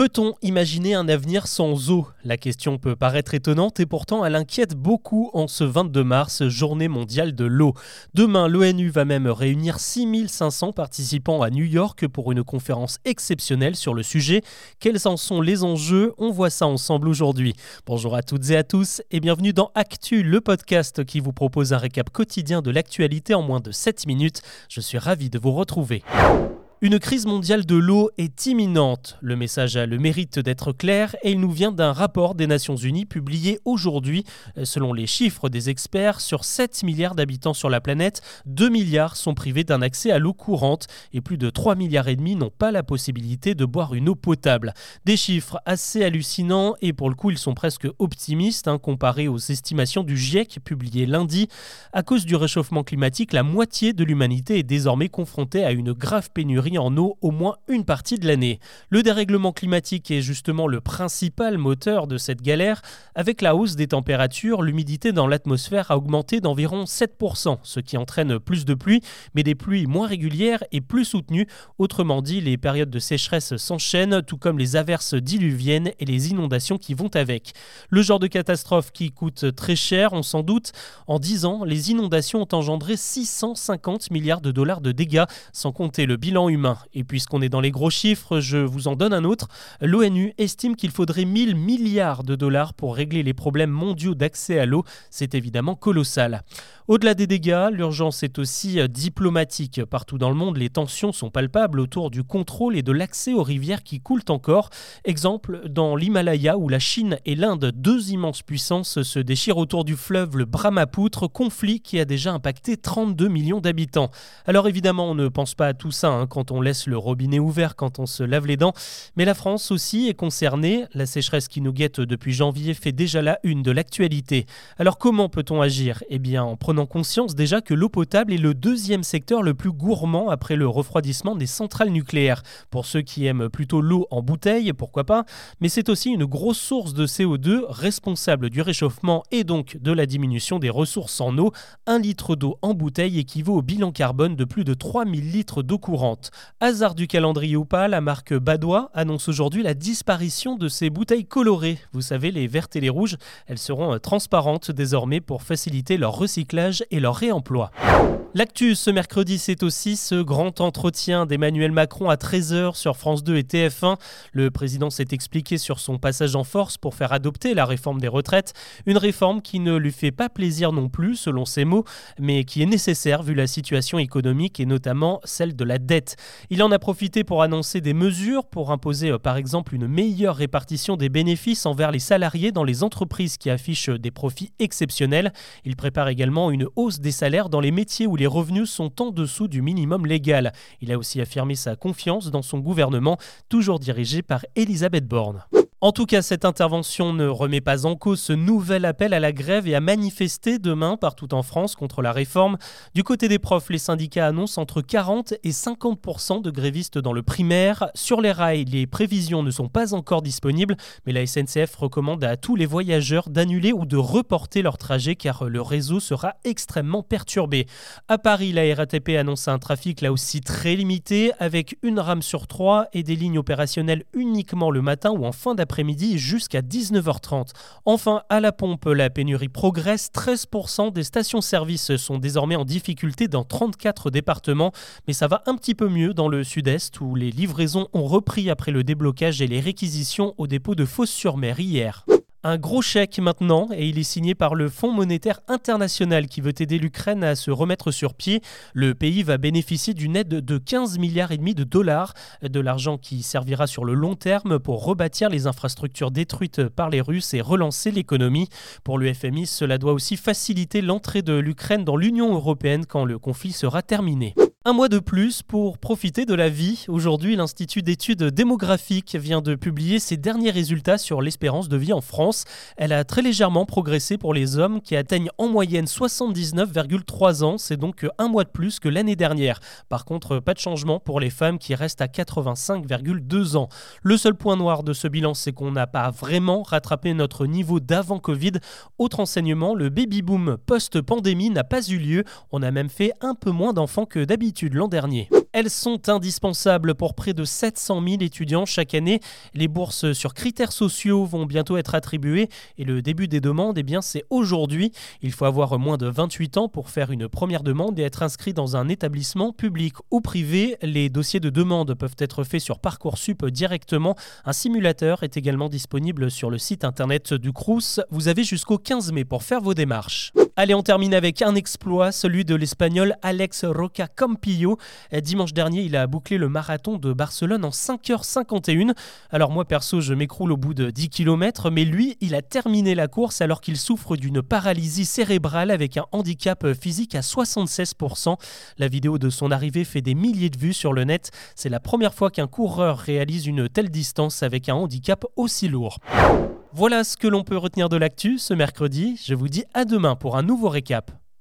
Peut-on imaginer un avenir sans eau? La question peut paraître étonnante et pourtant elle inquiète beaucoup en ce 22 mars, journée mondiale de l'eau. Demain, l'ONU va même réunir 6500 participants à New York pour une conférence exceptionnelle sur le sujet. Quels en sont les enjeux? On voit ça ensemble aujourd'hui. Bonjour à toutes et à tous et bienvenue dans Actu, le podcast qui vous propose un récap quotidien de l'actualité en moins de 7 minutes. Je suis ravi de vous retrouver. Une crise mondiale de l'eau est imminente. Le message a le mérite d'être clair et il nous vient d'un rapport des Nations Unies publié aujourd'hui. Selon les chiffres des experts, sur 7 milliards d'habitants sur la planète, 2 milliards sont privés d'un accès à l'eau courante et plus de 3 milliards et demi n'ont pas la possibilité de boire une eau potable. Des chiffres assez hallucinants et pour le coup ils sont presque optimistes hein, comparés aux estimations du GIEC publiées lundi. À cause du réchauffement climatique, la moitié de l'humanité est désormais confrontée à une grave pénurie en eau au moins une partie de l'année. Le dérèglement climatique est justement le principal moteur de cette galère. Avec la hausse des températures, l'humidité dans l'atmosphère a augmenté d'environ 7%, ce qui entraîne plus de pluie, mais des pluies moins régulières et plus soutenues. Autrement dit, les périodes de sécheresse s'enchaînent, tout comme les averses diluviennes et les inondations qui vont avec. Le genre de catastrophe qui coûte très cher, on s'en doute. En 10 ans, les inondations ont engendré 650 milliards de dollars de dégâts, sans compter le bilan humain et puisqu'on est dans les gros chiffres, je vous en donne un autre. L'ONU estime qu'il faudrait 1000 milliards de dollars pour régler les problèmes mondiaux d'accès à l'eau. C'est évidemment colossal. Au-delà des dégâts, l'urgence est aussi diplomatique. Partout dans le monde, les tensions sont palpables autour du contrôle et de l'accès aux rivières qui coulent encore. Exemple, dans l'Himalaya où la Chine et l'Inde, deux immenses puissances, se déchirent autour du fleuve le Brahmapoutre, conflit qui a déjà impacté 32 millions d'habitants. Alors évidemment, on ne pense pas à tout ça hein, quand on laisse le robinet ouvert quand on se lave les dents. Mais la France aussi est concernée. La sécheresse qui nous guette depuis janvier fait déjà la une de l'actualité. Alors comment peut-on agir? Eh bien en prenant conscience déjà que l'eau potable est le deuxième secteur le plus gourmand après le refroidissement des centrales nucléaires. Pour ceux qui aiment plutôt l'eau en bouteille, pourquoi pas, mais c'est aussi une grosse source de CO2 responsable du réchauffement et donc de la diminution des ressources en eau. Un litre d'eau en bouteille équivaut au bilan carbone de plus de 3000 litres d'eau courante. Hasard du calendrier ou pas, la marque Badois annonce aujourd'hui la disparition de ses bouteilles colorées. Vous savez, les vertes et les rouges, elles seront euh, transparentes désormais pour faciliter leur recyclage et leur réemploi. L'actu ce mercredi, c'est aussi ce grand entretien d'Emmanuel Macron à 13h sur France 2 et TF1. Le président s'est expliqué sur son passage en force pour faire adopter la réforme des retraites. Une réforme qui ne lui fait pas plaisir non plus, selon ses mots, mais qui est nécessaire vu la situation économique et notamment celle de la dette. Il en a profité pour annoncer des mesures pour imposer euh, par exemple une meilleure répartition des bénéfices envers les salariés dans les entreprises qui affichent des profits exceptionnels. Il prépare également une hausse des salaires dans les métiers où les revenus sont en dessous du minimum légal. Il a aussi affirmé sa confiance dans son gouvernement, toujours dirigé par Elisabeth Borne. En tout cas, cette intervention ne remet pas en cause ce nouvel appel à la grève et à manifester demain partout en France contre la réforme. Du côté des profs, les syndicats annoncent entre 40 et 50% de grévistes dans le primaire. Sur les rails, les prévisions ne sont pas encore disponibles, mais la SNCF recommande à tous les voyageurs d'annuler ou de reporter leur trajet car le réseau sera extrêmement perturbé. À Paris, la RATP annonce un trafic là aussi très limité avec une rame sur trois et des lignes opérationnelles uniquement le matin ou en fin d'après midi jusqu'à 19h30. Enfin, à la pompe, la pénurie progresse. 13% des stations-service sont désormais en difficulté dans 34 départements, mais ça va un petit peu mieux dans le sud-est où les livraisons ont repris après le déblocage et les réquisitions au dépôt de Fos-sur-Mer hier. Un gros chèque maintenant, et il est signé par le Fonds monétaire international qui veut aider l'Ukraine à se remettre sur pied. Le pays va bénéficier d'une aide de 15 milliards et demi de dollars, de l'argent qui servira sur le long terme pour rebâtir les infrastructures détruites par les Russes et relancer l'économie. Pour le FMI, cela doit aussi faciliter l'entrée de l'Ukraine dans l'Union européenne quand le conflit sera terminé. Un mois de plus pour profiter de la vie. Aujourd'hui, l'Institut d'études démographiques vient de publier ses derniers résultats sur l'espérance de vie en France. Elle a très légèrement progressé pour les hommes qui atteignent en moyenne 79,3 ans. C'est donc un mois de plus que l'année dernière. Par contre, pas de changement pour les femmes qui restent à 85,2 ans. Le seul point noir de ce bilan, c'est qu'on n'a pas vraiment rattrapé notre niveau d'avant Covid. Autre enseignement, le baby-boom post-pandémie n'a pas eu lieu. On a même fait un peu moins d'enfants que d'habitude l'an dernier. Elles sont indispensables pour près de 700 000 étudiants chaque année. Les bourses sur critères sociaux vont bientôt être attribuées et le début des demandes, eh bien, c'est aujourd'hui. Il faut avoir moins de 28 ans pour faire une première demande et être inscrit dans un établissement public ou privé. Les dossiers de demande peuvent être faits sur Parcoursup directement. Un simulateur est également disponible sur le site internet du Crous. Vous avez jusqu'au 15 mai pour faire vos démarches. Allez, on termine avec un exploit, celui de l'espagnol Alex Roca Campillo. Dimanche dernier, il a bouclé le marathon de Barcelone en 5h51. Alors moi perso, je m'écroule au bout de 10 km, mais lui, il a terminé la course alors qu'il souffre d'une paralysie cérébrale avec un handicap physique à 76%. La vidéo de son arrivée fait des milliers de vues sur le net. C'est la première fois qu'un coureur réalise une telle distance avec un handicap aussi lourd. Voilà ce que l'on peut retenir de l'actu ce mercredi. Je vous dis à demain pour un nouveau récap.